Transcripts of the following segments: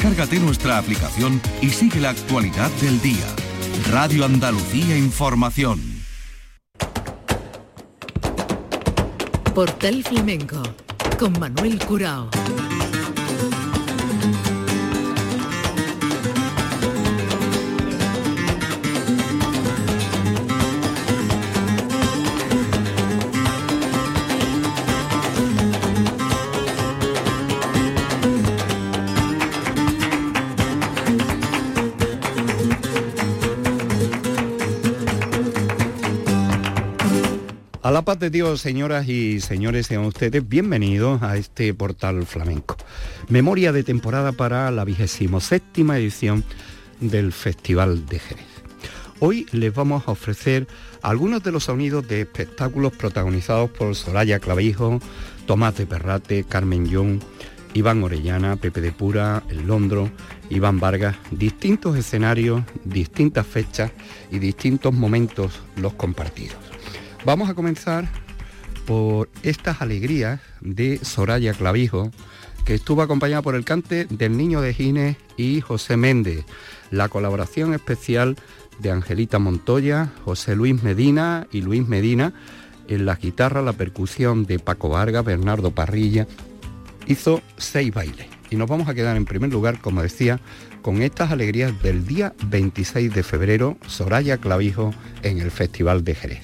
Descárgate nuestra aplicación y sigue la actualidad del día. Radio Andalucía Información. Portal Flamenco con Manuel Curao. A la paz de Dios, señoras y señores, sean ustedes bienvenidos a este portal flamenco. Memoria de temporada para la vigésimo séptima edición del Festival de Jerez. Hoy les vamos a ofrecer algunos de los sonidos de espectáculos protagonizados por Soraya Clavijo, Tomás de Perrate, Carmen Young, Iván Orellana, Pepe de Pura, El Londro, Iván Vargas, distintos escenarios, distintas fechas y distintos momentos los compartidos. Vamos a comenzar por estas alegrías de Soraya Clavijo, que estuvo acompañada por el cante del Niño de Gines y José Méndez, la colaboración especial de Angelita Montoya, José Luis Medina y Luis Medina, en la guitarra, la percusión de Paco Vargas, Bernardo Parrilla, hizo seis bailes. Y nos vamos a quedar en primer lugar, como decía, con estas alegrías del día 26 de febrero, Soraya Clavijo en el Festival de Jerez.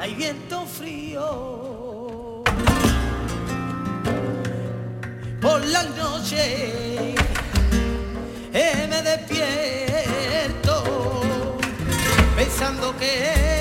Hay viento frío. Por la noche eh, me despierto pensando que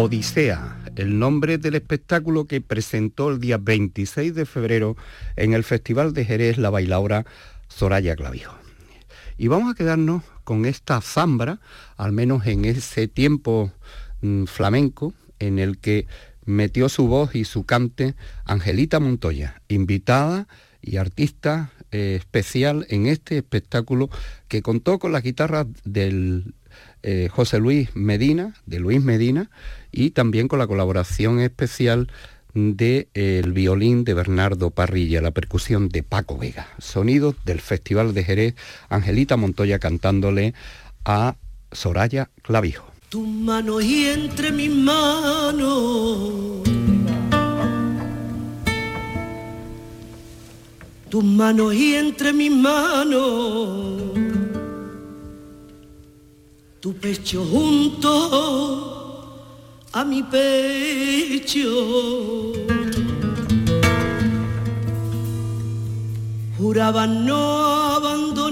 Odisea, el nombre del espectáculo que presentó el día 26 de febrero en el Festival de Jerez la bailaora Soraya Clavijo. Y vamos a quedarnos con esta zambra, al menos en ese tiempo mm, flamenco en el que metió su voz y su cante Angelita Montoya, invitada y artista eh, especial en este espectáculo que contó con la guitarra del eh, José Luis Medina, de Luis Medina, y también con la colaboración especial del violín de Bernardo Parrilla, la percusión de Paco Vega. Sonidos del Festival de Jerez, Angelita Montoya cantándole a Soraya Clavijo. Tu mano y entre mis manos. Tus manos y entre mis manos. Tu pecho junto a mi pecho. Juraba no abandonarme.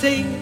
Que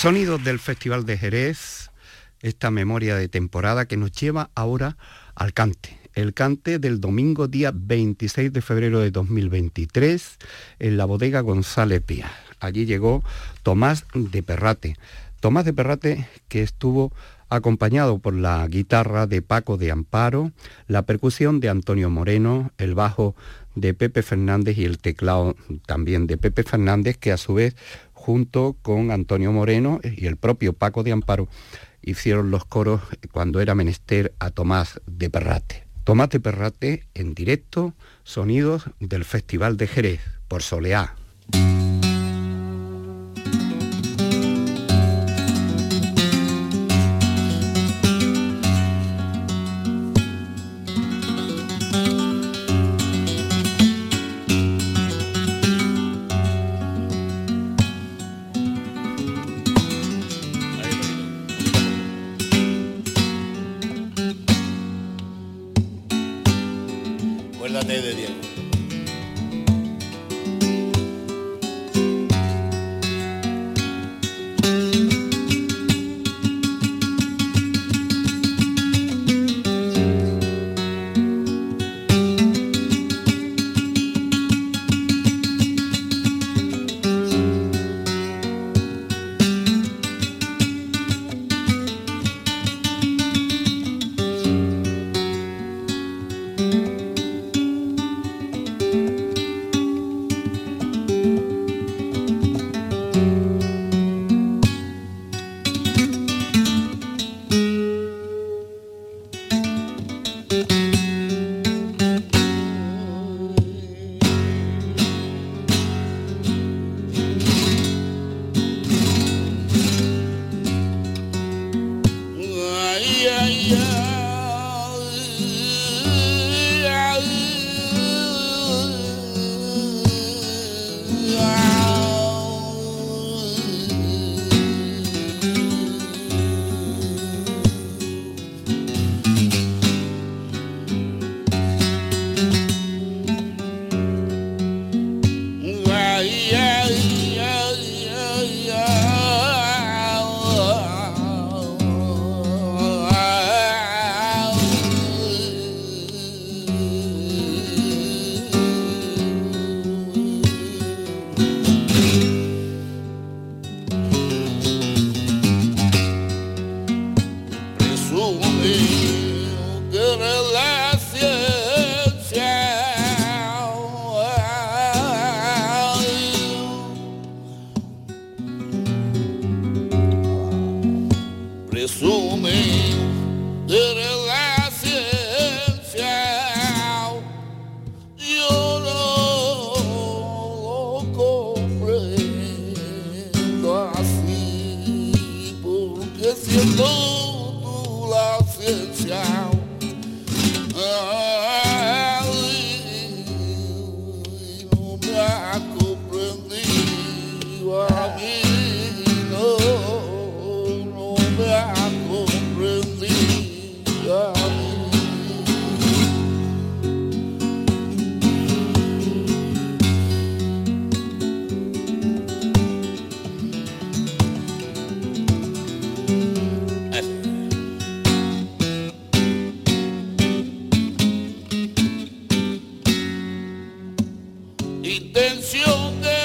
Sonidos del Festival de Jerez, esta memoria de temporada que nos lleva ahora al cante. El cante del domingo día 26 de febrero de 2023 en la bodega González Pía. Allí llegó Tomás de Perrate. Tomás de Perrate que estuvo acompañado por la guitarra de Paco de Amparo, la percusión de Antonio Moreno, el bajo de Pepe Fernández y el teclado también de Pepe Fernández, que a su vez junto con Antonio Moreno y el propio Paco de Amparo hicieron los coros cuando era menester a Tomás de Perrate. Tomás de Perrate en directo, sonidos del Festival de Jerez por Soleá. intención de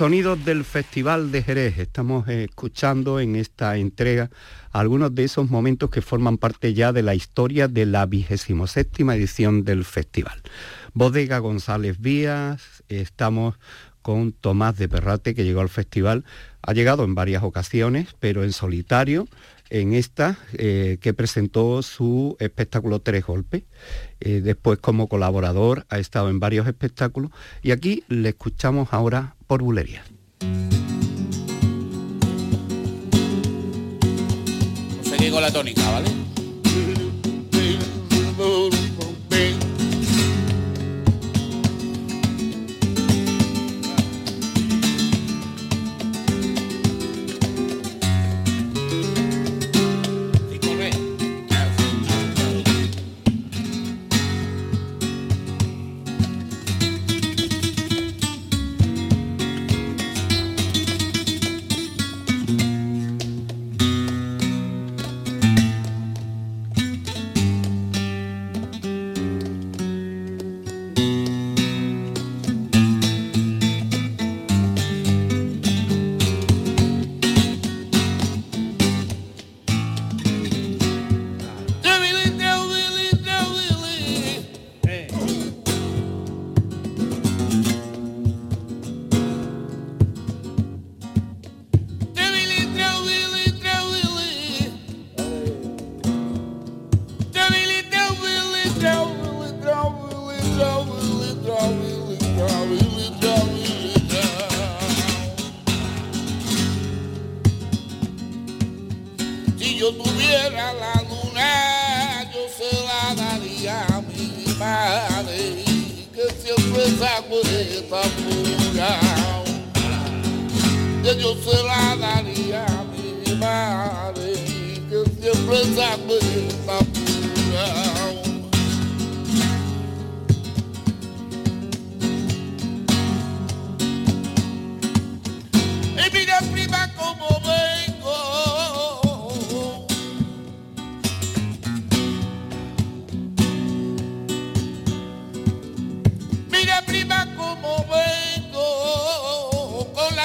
sonidos del Festival de Jerez. Estamos escuchando en esta entrega algunos de esos momentos que forman parte ya de la historia de la vigésimo séptima edición del festival. Bodega González Vías, estamos con Tomás de Perrate que llegó al festival. Ha llegado en varias ocasiones, pero en solitario en esta eh, que presentó su espectáculo Tres Golpes. Eh, después como colaborador ha estado en varios espectáculos y aquí le escuchamos ahora por bulería. La tónica, ¿vale?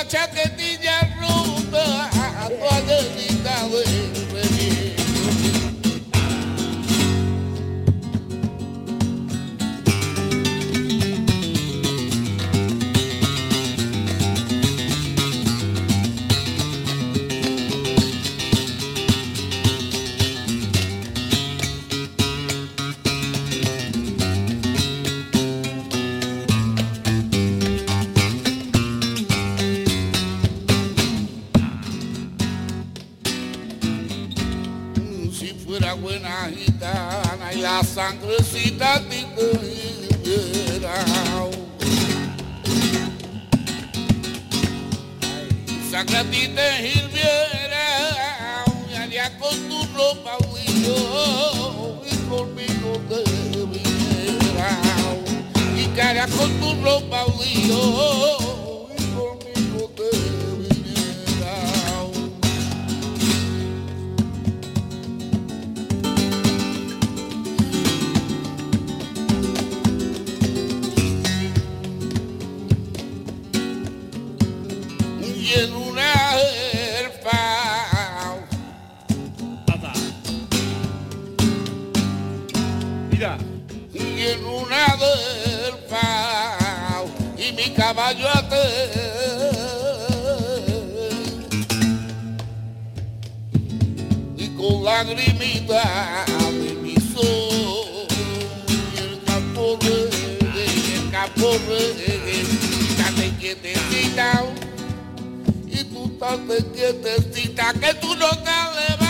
chate quietecita y tú estás quietecita que tú no te levantas.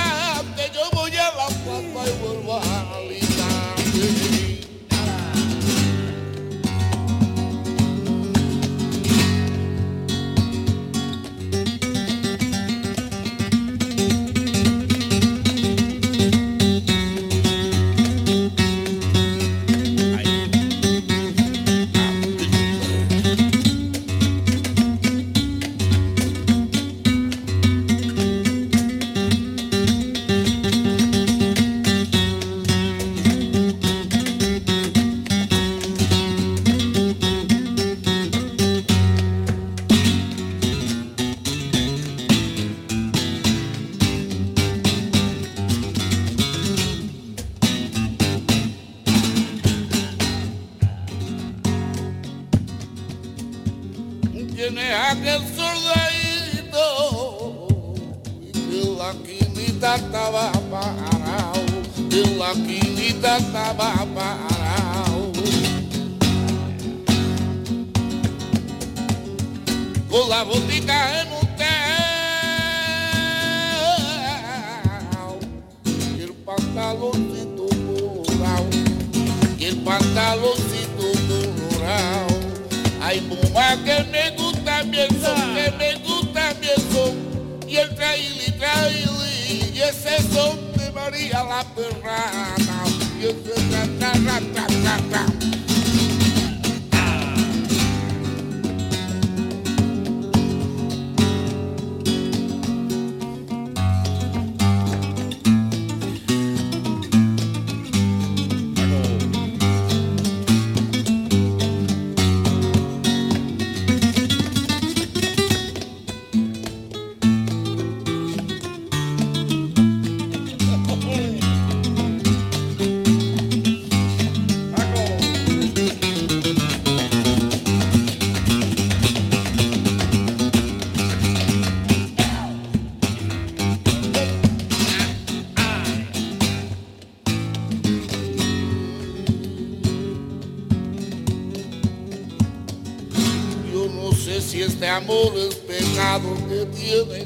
Amor pecado que tiene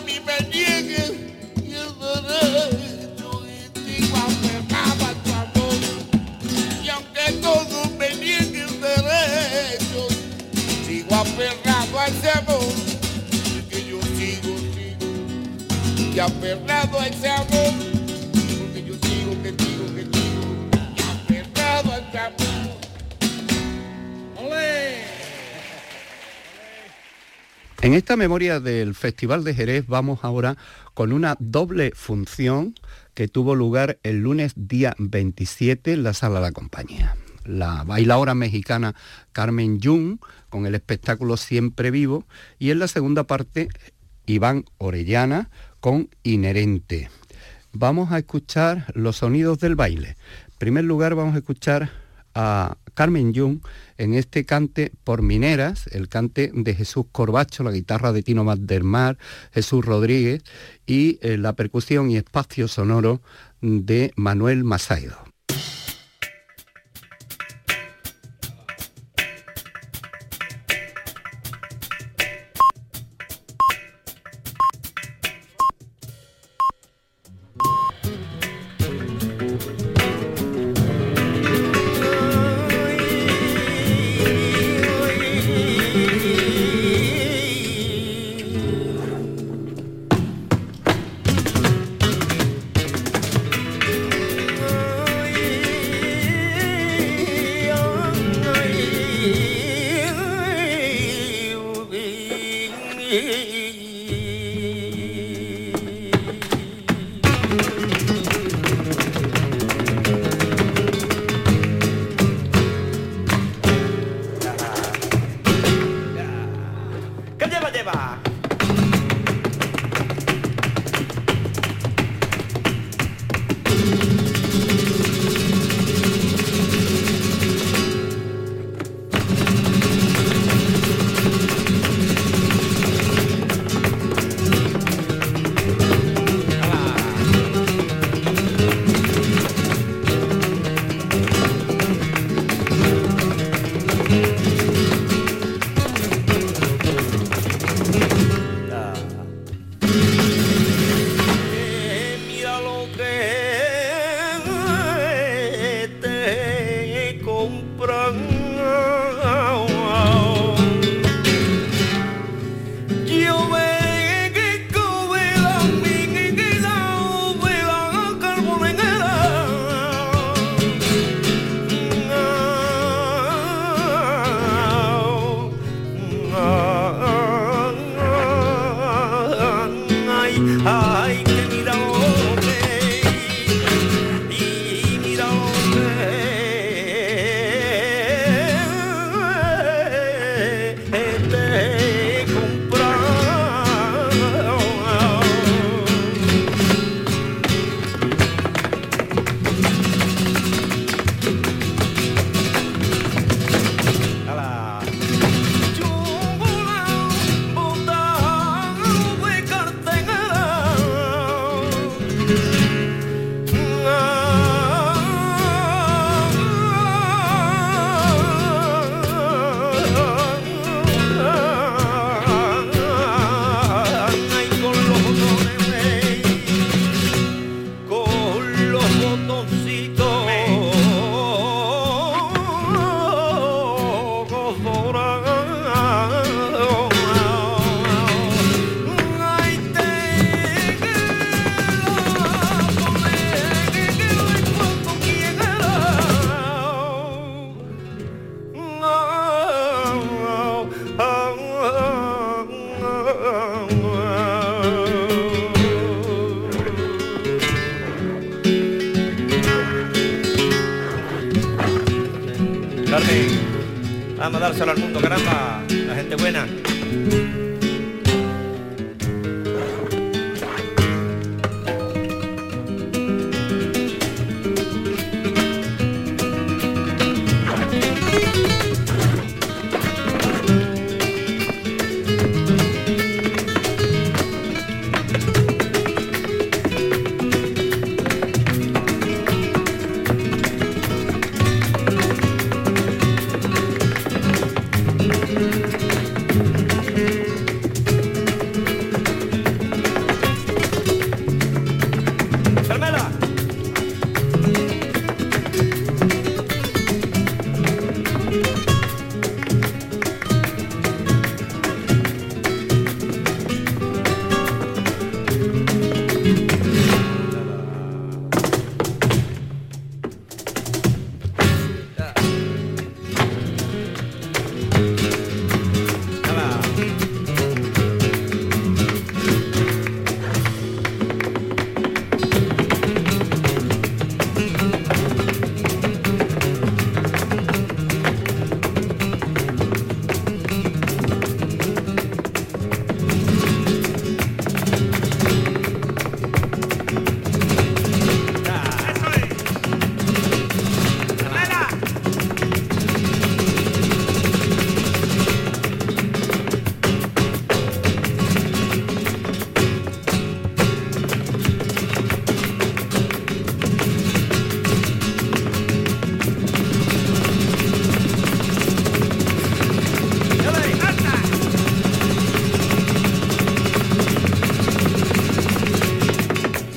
mí me niegue y el derecho y digo aferrado a tu amor. Y aunque todo me niegue el derecho, sigo aferrado a ese amor. Que yo sigo, sigo, y a ese amor. En esta memoria del Festival de Jerez vamos ahora con una doble función que tuvo lugar el lunes día 27 en la Sala de la Compañía. La bailadora mexicana Carmen Jung con el espectáculo Siempre Vivo y en la segunda parte Iván Orellana con Inherente. Vamos a escuchar los sonidos del baile. En primer lugar vamos a escuchar a Carmen Jung en este cante por mineras, el cante de Jesús Corbacho, la guitarra de Tino Mar, Jesús Rodríguez y eh, la percusión y espacio sonoro de Manuel Masaido.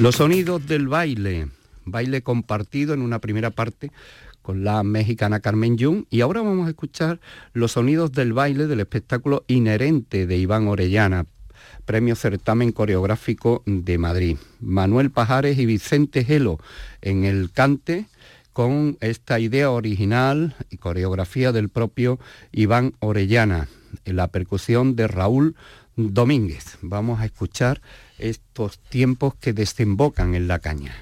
Los sonidos del baile, baile compartido en una primera parte con la mexicana Carmen Jung y ahora vamos a escuchar los sonidos del baile del espectáculo inherente de Iván Orellana, Premio Certamen Coreográfico de Madrid. Manuel Pajares y Vicente Gelo en el cante con esta idea original y coreografía del propio Iván Orellana, en la percusión de Raúl Domínguez. Vamos a escuchar estos tiempos que desembocan en la caña.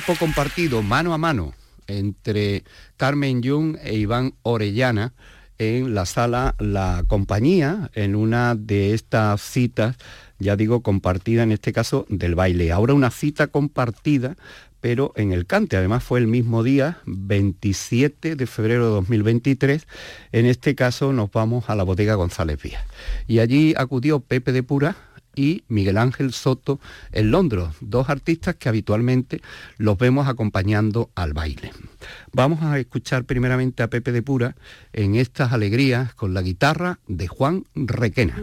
Tiempo compartido mano a mano entre Carmen Jung e Iván Orellana en la sala La Compañía, en una de estas citas, ya digo, compartida en este caso del baile. Ahora una cita compartida pero en el cante. Además fue el mismo día, 27 de febrero de 2023. En este caso nos vamos a la bodega González Vías. Y allí acudió Pepe de Pura, y Miguel Ángel Soto en Londres, dos artistas que habitualmente los vemos acompañando al baile. Vamos a escuchar primeramente a Pepe de Pura en estas alegrías con la guitarra de Juan Requena.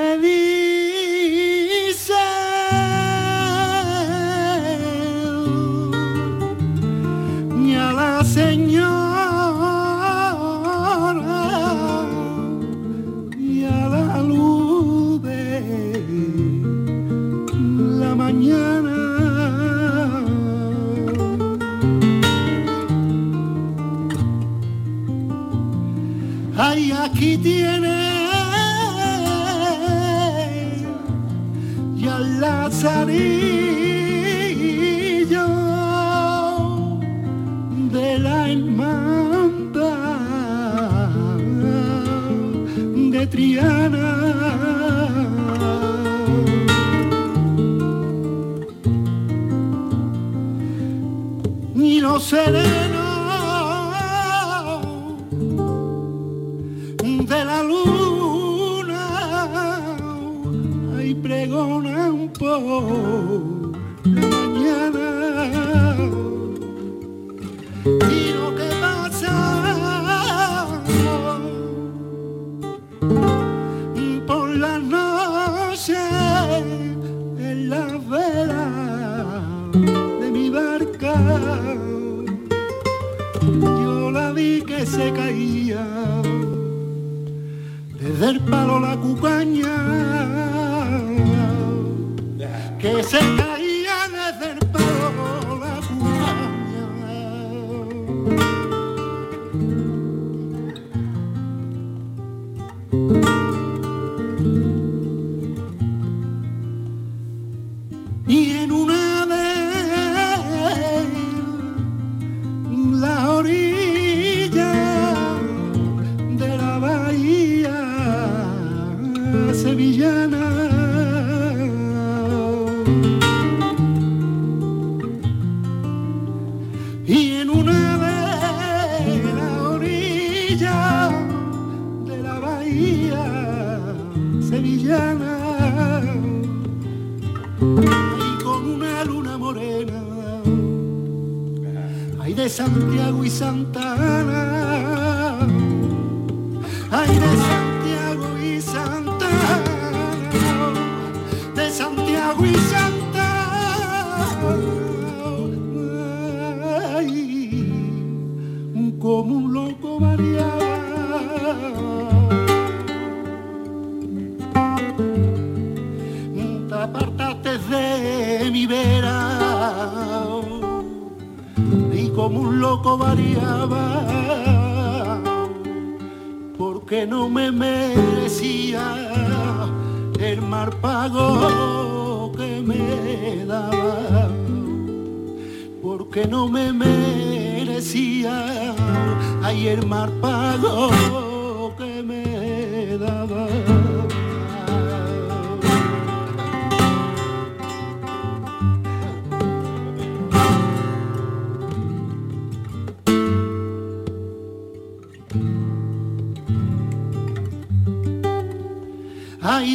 la vida.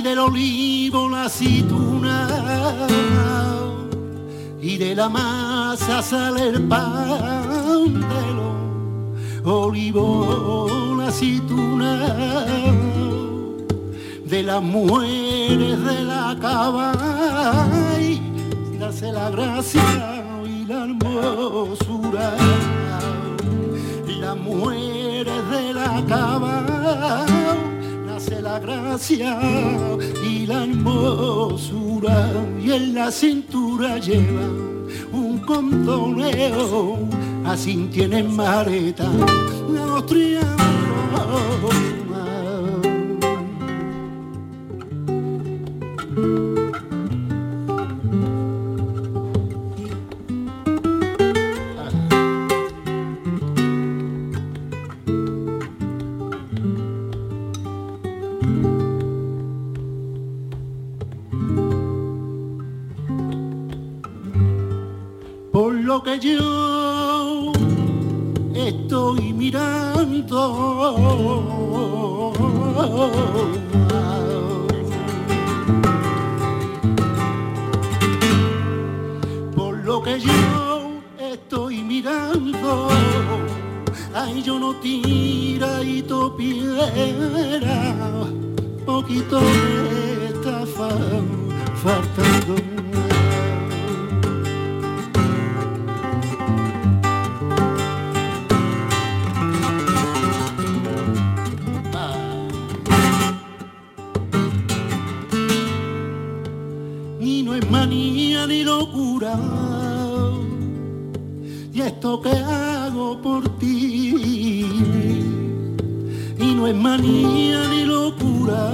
Del olivo la aceituna y y de la masa sale el pan de los olivos, la aceituna, de las mujeres de la cava, y la gracia y la hermosura, las mujeres de la cava la gracia y la hermosura y en la cintura lleva un contoneo, así tienen mareta los triángulos. Manía ni locura. Y esto que hago por ti, y no es manía ni locura,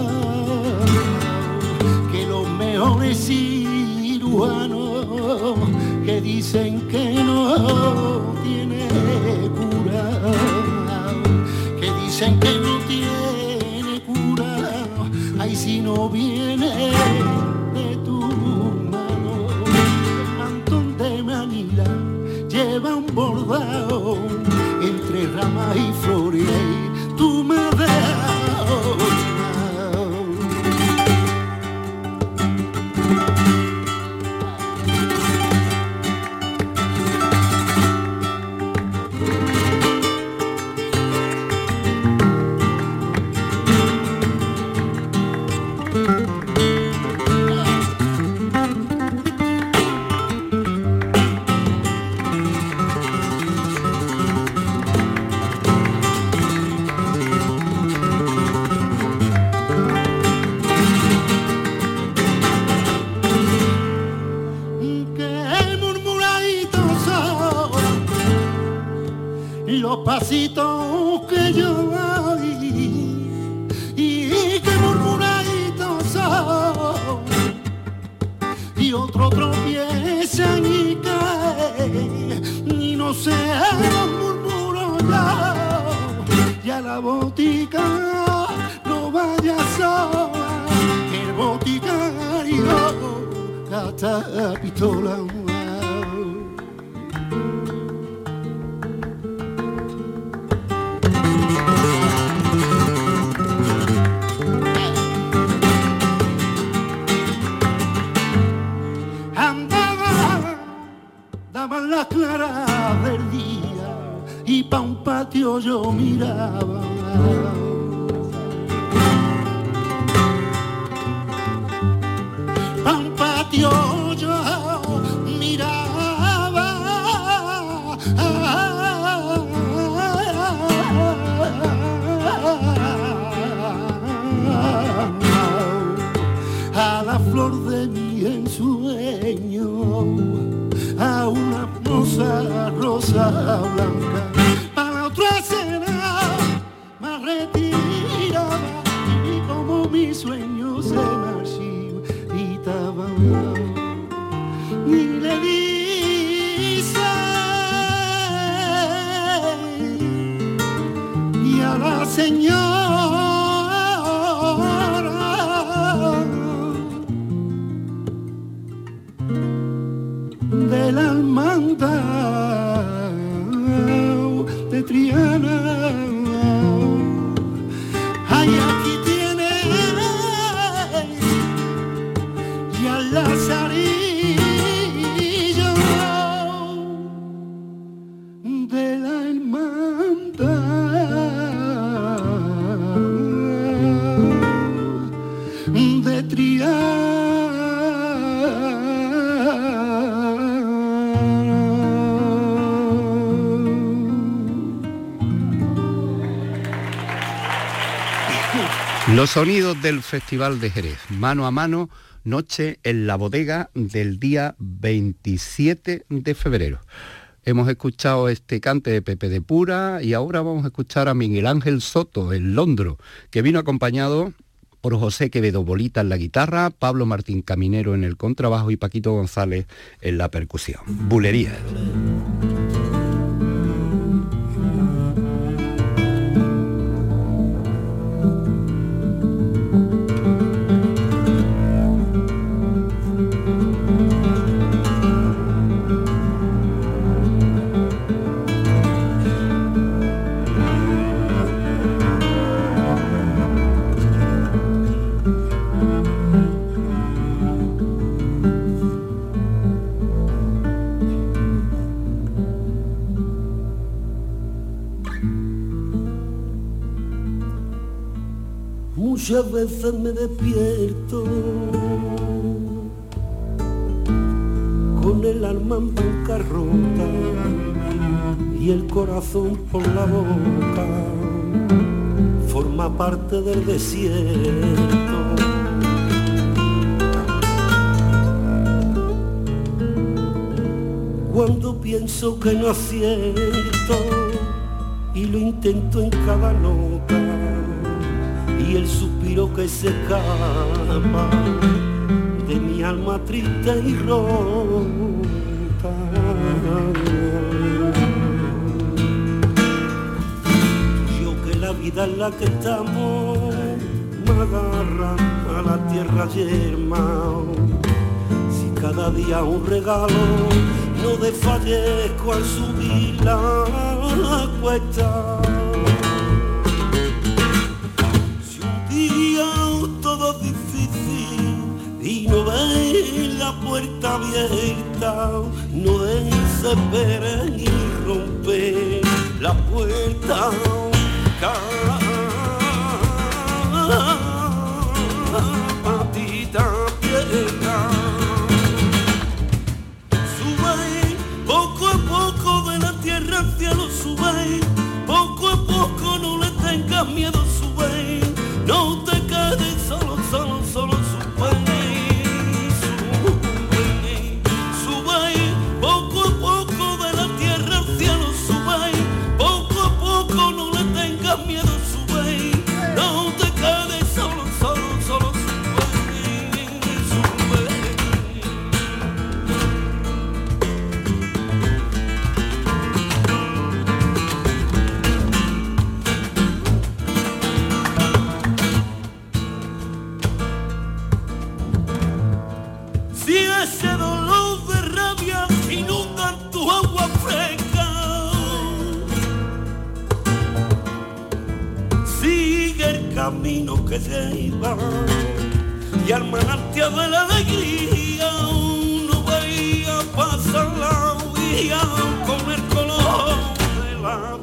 que los mejores cirujanos que dicen que no tiene cura, que dicen que no tiene cura, ay si no viene bordado entre ramas y flores, sola que el boticario gasta pistola andaba daban las claras del día y pa' un patio yo miraba patio yo miraba. A la flor de mi ensueño a una hermosa rosa blanca Los sonidos del Festival de Jerez, mano a mano, noche en la bodega del día 27 de febrero. Hemos escuchado este cante de Pepe de Pura y ahora vamos a escuchar a Miguel Ángel Soto, el Londro, que vino acompañado por José Quevedo Bolita en la guitarra, Pablo Martín Caminero en el contrabajo y Paquito González en la percusión. Bulería. Muchas veces me despierto con el alma en bancarrota y el corazón por la boca forma parte del desierto. Cuando pienso que no acierto y lo intento en cada nota y el suspiro que se escapa de mi alma triste y rota. Yo que la vida en la que estamos me agarra a la tierra yerma. Si cada día un regalo no desfallezco al subir la cuesta. No ves la puerta abierta, no desesperes ni romper la puerta. Patita tierra. Sube poco a poco de la tierra al cielo, sube poco a poco, no le tengas miedo, camino que lleva y al manantial de la alegría no vaya a pasar la vía con el color de la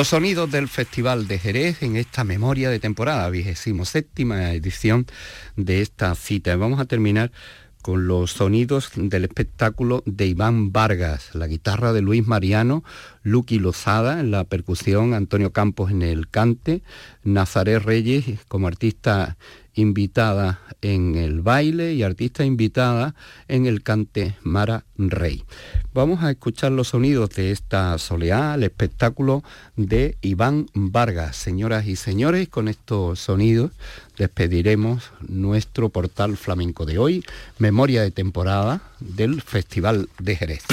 Los sonidos del Festival de Jerez en esta memoria de temporada, vigésimo séptima edición de esta cita. Vamos a terminar con los sonidos del espectáculo de Iván Vargas, la guitarra de Luis Mariano, Lucky Lozada en la percusión, Antonio Campos en el cante, Nazaret Reyes como artista invitada en el baile y artista invitada en el cante Mara Rey. Vamos a escuchar los sonidos de esta soleá, el espectáculo de Iván Vargas. Señoras y señores, con estos sonidos despediremos nuestro portal flamenco de hoy, memoria de temporada del Festival de Jerez.